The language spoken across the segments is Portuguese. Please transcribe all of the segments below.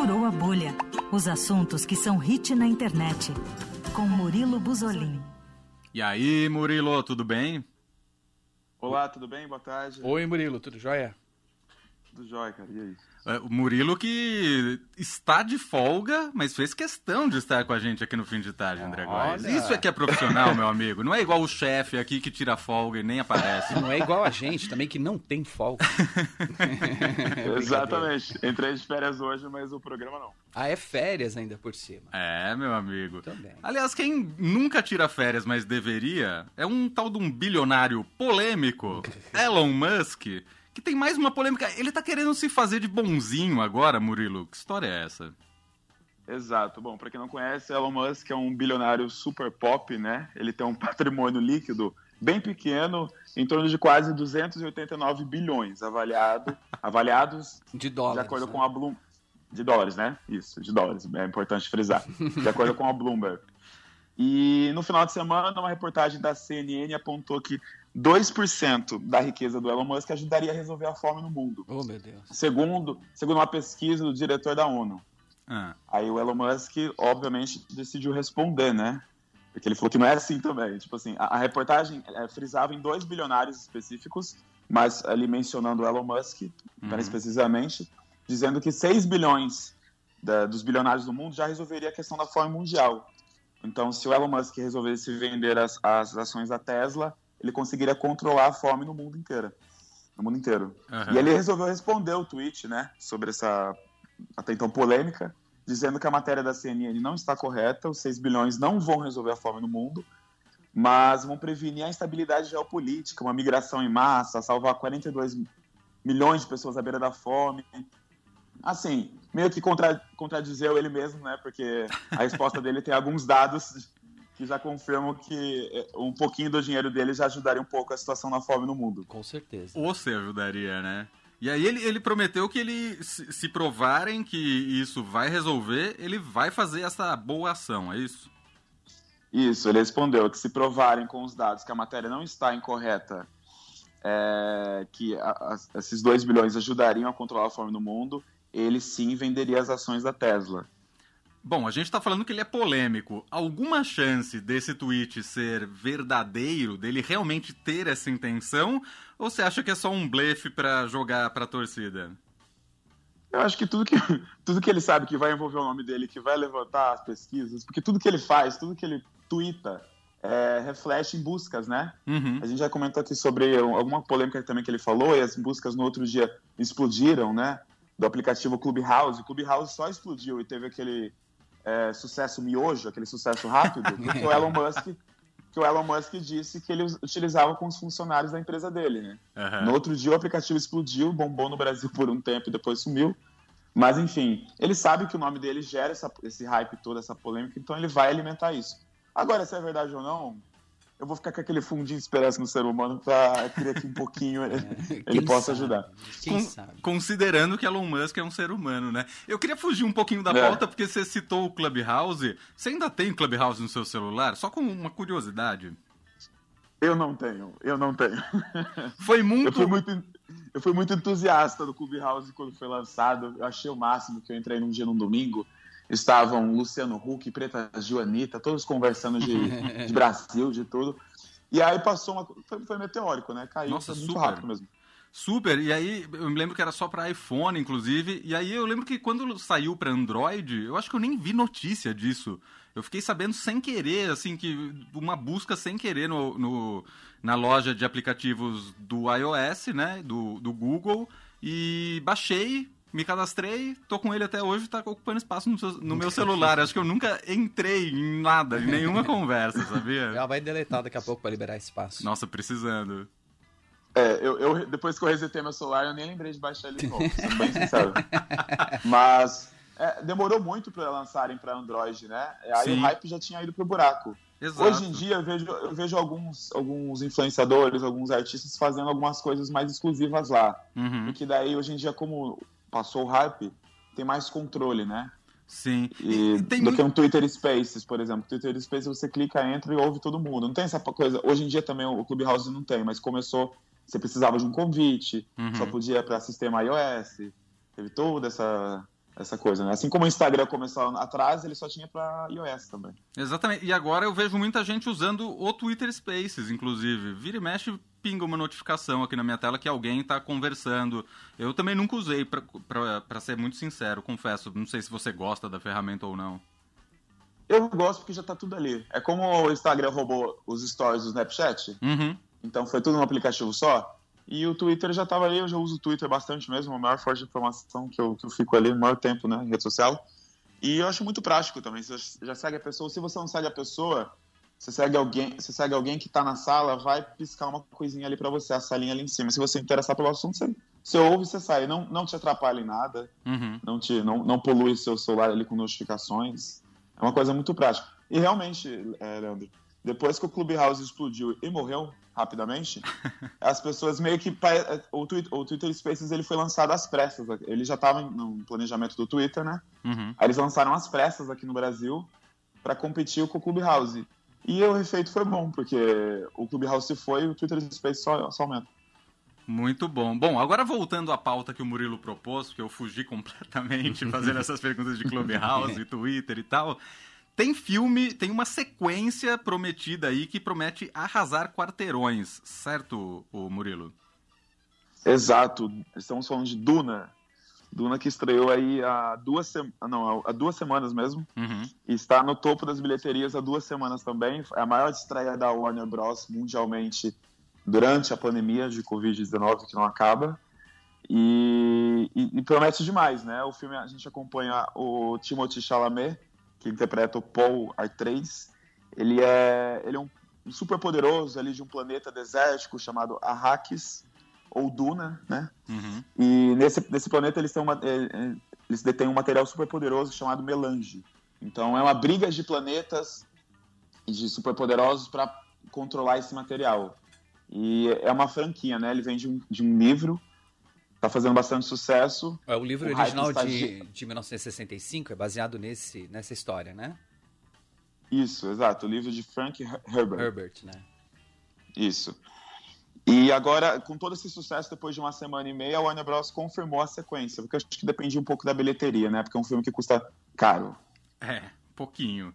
Furou a Bolha. Os assuntos que são hit na internet. Com Murilo Buzolin. E aí, Murilo, tudo bem? Olá, tudo bem? Boa tarde. Oi, Murilo, tudo jóia? Tudo jóia, cara. E aí? É, o Murilo que está de folga, mas fez questão de estar com a gente aqui no fim de tarde, André Góes. Isso é que é profissional, meu amigo. Não é igual o chefe aqui que tira folga e nem aparece. Não é igual a gente também que não tem folga. Exatamente. Entrei de férias hoje, mas o programa não. Ah, é férias ainda por cima. É, meu amigo. Também. Aliás, quem nunca tira férias, mas deveria, é um tal de um bilionário polêmico, Elon Musk que tem mais uma polêmica. Ele tá querendo se fazer de bonzinho agora, Murilo. Que história é essa? Exato. Bom, para quem não conhece, Elon Musk é um bilionário super pop, né? Ele tem um patrimônio líquido bem pequeno, em torno de quase 289 bilhões avaliado, avaliados de dólares. De acordo né? com a Bloom, de dólares, né? Isso, de dólares. É importante frisar. De acordo com a Bloomberg. E no final de semana, uma reportagem da CNN apontou que 2% da riqueza do Elon Musk ajudaria a resolver a fome no mundo. Oh, meu Deus. Segundo, segundo uma pesquisa do diretor da ONU. Ah. Aí o Elon Musk, obviamente, decidiu responder, né? Porque ele falou que não é assim também. Tipo assim, a, a reportagem é, frisava em dois bilionários específicos, mas ali mencionando o Elon Musk, uhum. mais precisamente, dizendo que 6 bilhões da, dos bilionários do mundo já resolveria a questão da fome mundial. Então, se o Elon Musk resolvesse vender as, as ações da Tesla, ele conseguiria controlar a fome no mundo inteiro. No mundo inteiro. Uhum. E ele resolveu responder o tweet, né, sobre essa até então polêmica, dizendo que a matéria da CNN não está correta, os 6 bilhões não vão resolver a fome no mundo, mas vão prevenir a instabilidade geopolítica, uma migração em massa, salvar 42 milhões de pessoas à beira da fome. Assim, meio que contra, contradizeu ele mesmo, né? Porque a resposta dele tem alguns dados que já confirmam que eh, um pouquinho do dinheiro dele já ajudaria um pouco a situação na fome no mundo. Com certeza. Ou se ajudaria, né? E aí ele, ele prometeu que ele, se, se provarem que isso vai resolver, ele vai fazer essa boa ação, é isso? Isso, ele respondeu que se provarem com os dados que a matéria não está incorreta, é, que a, a, esses 2 bilhões ajudariam a controlar a fome no mundo, ele sim venderia as ações da Tesla. Bom, a gente está falando que ele é polêmico. Alguma chance desse tweet ser verdadeiro, dele realmente ter essa intenção? Ou você acha que é só um blefe para jogar para a torcida? Eu acho que tudo, que tudo que ele sabe que vai envolver o nome dele, que vai levantar as pesquisas, porque tudo que ele faz, tudo que ele twitta, é, reflete em buscas, né? Uhum. A gente já comentou aqui sobre alguma polêmica também que ele falou, e as buscas no outro dia explodiram, né? Do aplicativo Clubhouse. O Clubhouse só explodiu e teve aquele é, sucesso miojo, aquele sucesso rápido, que o Elon Musk que o Elon Musk disse que ele utilizava com os funcionários da empresa dele, né? Uhum. No outro dia o aplicativo explodiu, bombou no Brasil por um tempo e depois sumiu. Mas enfim, ele sabe que o nome dele gera essa, esse hype todo, essa polêmica, então ele vai alimentar isso. Agora, se é verdade ou não, eu vou ficar com aquele fundinho de esperança no ser humano para crer que um pouquinho ele, é, ele possa sabe? ajudar. Quem Con sabe? Considerando que Elon Musk é um ser humano, né? Eu queria fugir um pouquinho da É. pauta porque você citou o Clubhouse. Você ainda tem Clubhouse no seu celular? Só com uma curiosidade. Eu não tenho, eu não tenho. Foi muito. Eu fui muito, eu fui muito entusiasta do Clubhouse quando foi lançado. Eu achei o máximo que eu entrei num dia num domingo. Estavam Luciano Huck, Preta Gil, Anitta, todos conversando de, de Brasil, de tudo. E aí passou uma. Foi, foi meteórico, né? Caiu Nossa, muito super. rápido mesmo. Super, e aí eu me lembro que era só pra iPhone, inclusive, e aí eu lembro que quando saiu pra Android, eu acho que eu nem vi notícia disso. Eu fiquei sabendo sem querer, assim, que uma busca sem querer no, no- na loja de aplicativos do iOS, né, do, do Google, e baixei, me cadastrei, tô com ele até hoje, tá ocupando espaço no, seu- no meu celular. Acho que eu nunca entrei em nada, em nenhuma conversa, sabia? Já vai deletar daqui a pouco para liberar espaço. Nossa, precisando. É, eu, eu- depois que eu resetei meu celular, eu nem lembrei de baixar ele de novo, sendo bem sincero. Mas é, demorou muito para lançarem para Android, né? Aí Sim. o hype já tinha ido pro buraco. Exato. Hoje em dia eu vejo, eu vejo alguns, alguns influenciadores, alguns artistas fazendo algumas coisas mais exclusivas lá. Uhum. E que daí, hoje em dia, como passou o hype, tem mais controle, né? Sim. E, E tem do muito- que um Twitter Spaces, por exemplo. Twitter Spaces você clica, entra e ouve todo mundo. Não tem essa coisa. Hoje em dia também o Clubhouse não tem, mas começou. Você precisava de um convite, Uhum. só podia para sistema iOS. Teve toda essa, essa coisa, né? Assim como o Instagram começou atrás, ele só tinha para iOS também. Exatamente. E agora eu vejo muita gente usando o Twitter Spaces, inclusive. Vira e mexe, pinga uma notificação aqui na minha tela que alguém está conversando. Eu também nunca usei, para ser muito sincero, confesso. Não sei se você gosta da ferramenta ou não. Eu gosto porque já tá tudo ali. É como o Instagram roubou os stories do Snapchat. Uhum. Então foi tudo num aplicativo só. E o Twitter já estava ali, eu já uso o Twitter bastante mesmo, a maior fonte de informação que eu, que eu fico ali no maior tempo, né, em rede social. E eu acho muito prático também. Você já segue a pessoa, se você não segue a pessoa, você segue alguém, você segue alguém que está na sala, vai piscar uma coisinha ali para você, a salinha ali em cima. Se você interessar pelo assunto, você, você ouve e você sai. Não, não te atrapalha em nada, uhum. não, te, não, não polui seu celular ali com notificações. É uma coisa muito prática. E realmente, é, Leandro, depois que o Clubhouse explodiu e morreu rapidamente, as pessoas meio que o Twitter, o Twitter Spaces ele foi lançado às pressas. Ele já estava no planejamento do Twitter, né? Uhum. Aí eles lançaram às pressas aqui no Brasil para competir com o Clubhouse. E o efeito foi bom, porque o Clubhouse se foi e o Twitter Spaces só, só aumenta. Muito bom. Bom, agora voltando à pauta que o Murilo propôs, porque eu fugi completamente fazendo essas perguntas de Clubhouse, Twitter e tal. Tem filme, tem uma sequência prometida aí que promete arrasar quarteirões, certo, o Murilo? Exato. Estamos falando de Duna. Duna que estreou aí há duas, sem... não, há duas semanas mesmo. Uhum. E está no topo das bilheterias há duas semanas também. É a maior estreia da Warner Bros. mundialmente durante a pandemia de Covid-19 que não acaba. E, e, e, promete demais, né? O filme a gente acompanha o Timothée Chalamet, que interpreta o Paul Atreides, ele é, ele é um super poderoso ali de um planeta desértico chamado Arrakis, ou Duna, né? Uhum. E nesse, nesse planeta eles, têm uma, é, é, eles detêm um material super poderoso chamado melange. Então é uma briga de planetas e de superpoderosos para controlar esse material. E é uma franquia, né? Ele vem de um, de um livro tá fazendo bastante sucesso. É o livro o original de, de 1965, é baseado nesse, nessa história, né? Isso, exato. O livro de Frank Herbert. Herbert, né? Isso. E agora, com todo esse sucesso, depois de uma semana e meia, a Warner Bros. confirmou a sequência, porque eu acho que dependia um pouco da bilheteria, né? Porque é um filme que custa caro. É, pouquinho.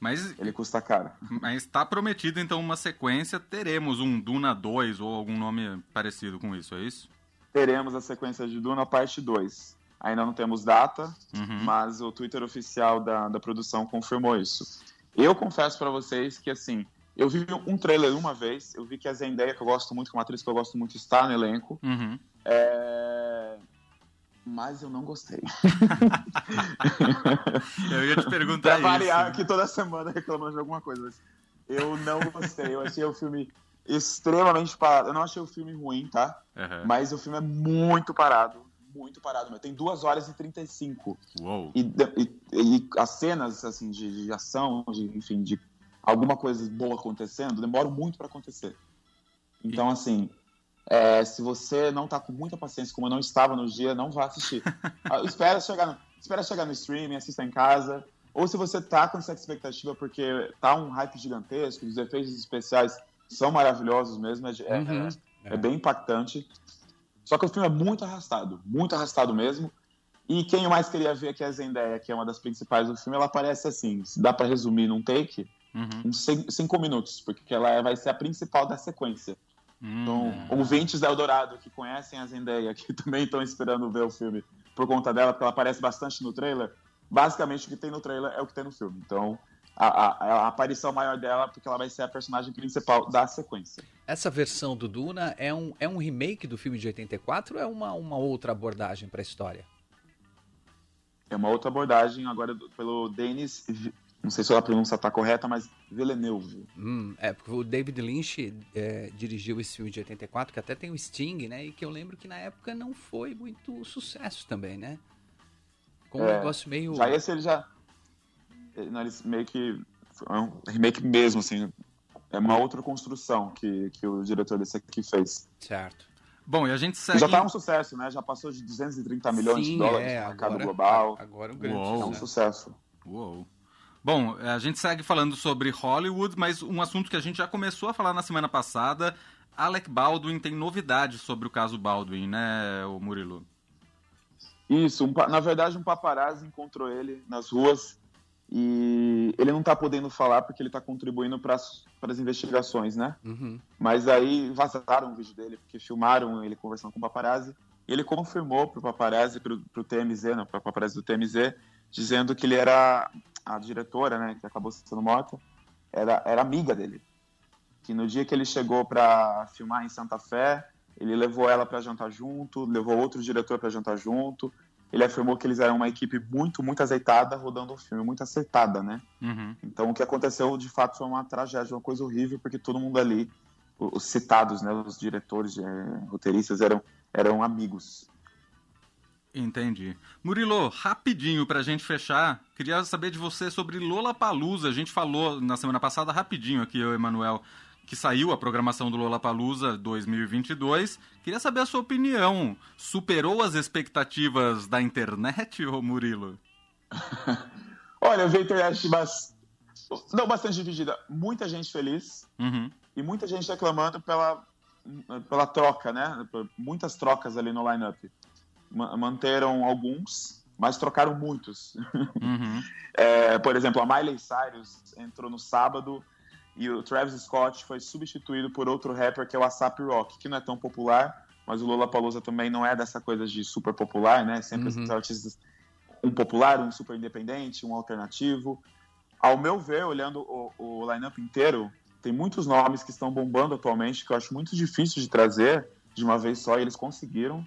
Mas ele custa caro. Mas está prometido então uma sequência, teremos um Duna 2 ou algum nome parecido com isso, é isso? teremos a sequência de Duna parte 2. Ainda não temos data, uhum. mas o Twitter oficial da, da produção confirmou isso. Eu confesso para vocês que, assim, eu vi um trailer uma vez, eu vi que a Zendaya, que eu gosto muito, que é uma atriz que eu gosto muito, está no elenco. Uhum. É... Mas eu não gostei. eu ia te perguntar pra variar aqui toda semana reclamando de alguma coisa. Eu não gostei. Eu achei o filme extremamente parado. Eu não achei o filme ruim, tá? Uhum. Mas o filme é muito parado. Muito parado, meu. Tem 2 horas e 35. Uou. E, e, e as cenas, assim, de, de ação, de, enfim, de alguma coisa boa acontecendo, demoram muito para acontecer. Então, assim, é, se você não tá com muita paciência, como eu não estava no dia, não vá assistir. Ah, espera chegar no, espera chegar no streaming, assista em casa. Ou se você tá com essa expectativa porque tá um hype gigantesco, os efeitos especiais são maravilhosos mesmo, é, é, uhum. é, é, bem impactante. Só que o filme é muito arrastado, muito arrastado mesmo. E quem eu mais queria ver que a Zendaya, que é uma das principais do filme, ela aparece assim, se dá para resumir num take, uhum. uns cinco minutos, porque ela vai ser a principal da sequência. Então, uhum. ouvintes da Eldorado que conhecem a Zendaya, que também estão esperando ver o filme por conta dela, porque ela aparece bastante no trailer, basicamente o que tem no trailer é o que tem no filme. Então, a, a, a, aparição maior dela, porque ela vai ser a personagem principal da sequência. Essa versão do Duna é um, é um remake do filme de 84 ou é uma, uma outra abordagem para a história? É uma outra abordagem agora pelo Denis, não sei se a pronúncia está correta, mas Villeneuve. Hum, é, porque o David Lynch é, dirigiu esse filme de 84, que até tem o Sting, né? E que eu lembro que na época não foi muito sucesso também, né? Com um é, negócio meio. Já esse ele já eles meio que é um remake mesmo, assim. É uma outra construção que, que o diretor desse aqui fez. Certo. Bom, e a gente segue... Já tá um sucesso, né? Já passou de 230 milhões Sim, de dólares é, no mercado agora, global. Agora um grande Uou. É um sucesso. Uou. Bom, a gente segue falando sobre Hollywood, mas um assunto que a gente já começou a falar na semana passada, Alec Baldwin tem novidades sobre o caso Baldwin, né, o Murilo? Isso, um, na verdade um paparazzi encontrou ele nas ruas e ele não está podendo falar porque ele está contribuindo para as investigações, né? Uhum. Mas aí vazaram o vídeo dele porque filmaram ele conversando com o paparazzi e ele confirmou para o paparazzi, para o TMZ, não, para o paparazzi do TMZ, dizendo que ele era a diretora, né, que acabou sendo morta, era, era amiga dele. Que no dia que ele chegou para filmar em Santa Fé, ele levou ela para jantar junto, levou outro diretor para jantar junto. Ele afirmou que eles eram uma equipe muito, muito azeitada, rodando o um filme, muito acertada, né? Uhum. Então o que aconteceu de fato foi uma tragédia, uma coisa horrível, porque todo mundo ali, os citados, né, os diretores, é, roteiristas, eram, eram amigos. Entendi. Murilo, rapidinho pra gente fechar, queria saber de você sobre Lola Palusa. A gente falou na semana passada rapidinho aqui, eu e Emanuel, que saiu a programação do Lollapalooza 2022. Queria saber a sua opinião. Superou as expectativas da internet, ô Murilo? Olha, a internet mas... não bastante dividida. Muita gente feliz uhum. e muita gente reclamando pela, pela troca, né? Muitas trocas ali no line-up. Manteram alguns, mas trocaram muitos. Uhum. é, por exemplo, a Miley Cyrus entrou no sábado e o Travis Scott foi substituído por outro rapper que é o ASAP Rock, que não é tão popular, mas o Lola Palusa também não é dessa coisa de super popular, né? Sempre uhum. esses artistas um popular, um super independente, um alternativo. Ao meu ver, olhando o, o line-up inteiro, tem muitos nomes que estão bombando atualmente que eu acho muito difícil de trazer de uma vez só e eles conseguiram.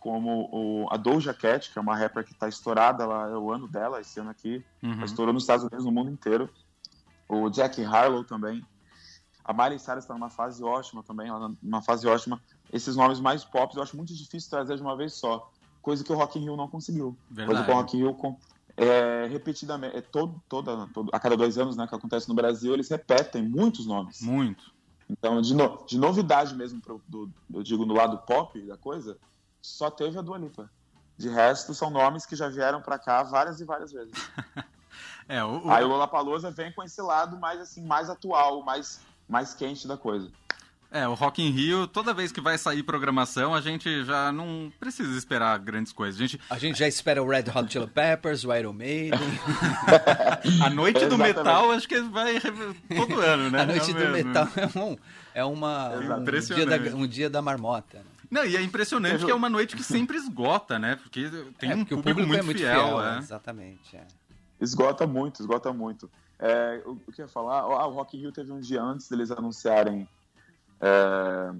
Como o, a Doja Cat, que é uma rapper que está estourada, ela, é o ano dela, esse ano aqui, uhum. estourou nos Estados Unidos, no mundo inteiro o Jack Harlow também. A Miley Cyrus está numa fase ótima também, ela numa fase ótima. Esses nomes mais pop eu acho muito difícil trazer de uma vez só, coisa que o Rock in Rio não conseguiu. Verdade. Coisa que o Rock in Rio é, repetidamente, é todo, toda, todo, a cada dois anos, né, que acontece no Brasil, eles repetem muitos nomes. Muito. Então, de, no, de novidade mesmo, pro, do, eu digo no lado pop da coisa, só teve a Dua Lipa. De resto, são nomes que já vieram para cá várias e várias vezes. É, o, o... Aí o Lollapalooza vem com esse lado mais assim, mais atual, mais, mais quente da coisa. É, o Rock in Rio, toda vez que vai sair programação, a gente já não precisa esperar grandes coisas. A gente, a gente já espera o Red Hot Chili Peppers, o Iron Maiden. a Noite do Metal, acho que vai todo ano, né? A Noite é do mesmo. Metal é, um, é uma, um, dia da, um dia da marmota. Não, e é impressionante que é uma noite que sempre esgota, né? Porque tem é, porque um público, público muito, é muito fiel. fiel é. Exatamente, é. Esgota muito, esgota muito. É, o, que eu ia falar? Ah, o Rock in Rio teve um dia antes deles anunciarem. É,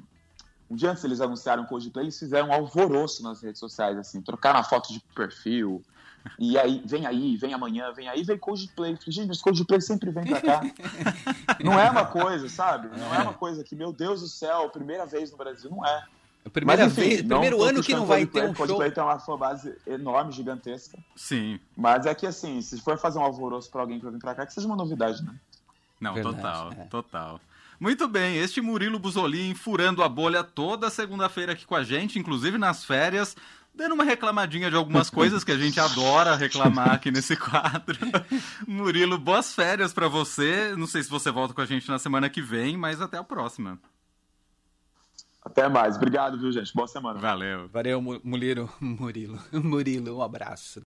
um dia antes deles anunciarem o Coldplay, eles fizeram um alvoroço nas redes sociais, assim, trocaram a foto de perfil. E aí, vem aí, vem amanhã, vem aí, vem Coldplay. Gente, mas Coldplay sempre vem pra cá. Não é uma coisa, sabe? Não é uma coisa que, meu Deus do céu, primeira vez no Brasil. Não é. É primeira Mas, enfim, vez, primeiro ano que não vai ter um show. Coldplay tem uma fanbase enorme, gigantesca. Sim. Mas é que assim, se for fazer um alvoroço para alguém pra vir pra cá, que seja uma novidade, né? Não, Verdade, total, é. total. Muito bem, este Murilo Buzolin furando a bolha toda segunda-feira aqui com a gente, inclusive nas férias, dando uma reclamadinha de algumas coisas que a gente adora reclamar aqui nesse quadro. Murilo, boas férias para você. Não sei se você volta com a gente na semana que vem, mas até a próxima. Até mais. Obrigado, viu, gente? Boa semana. Valeu. Valeu, Murilo. Murilo. Murilo, um abraço.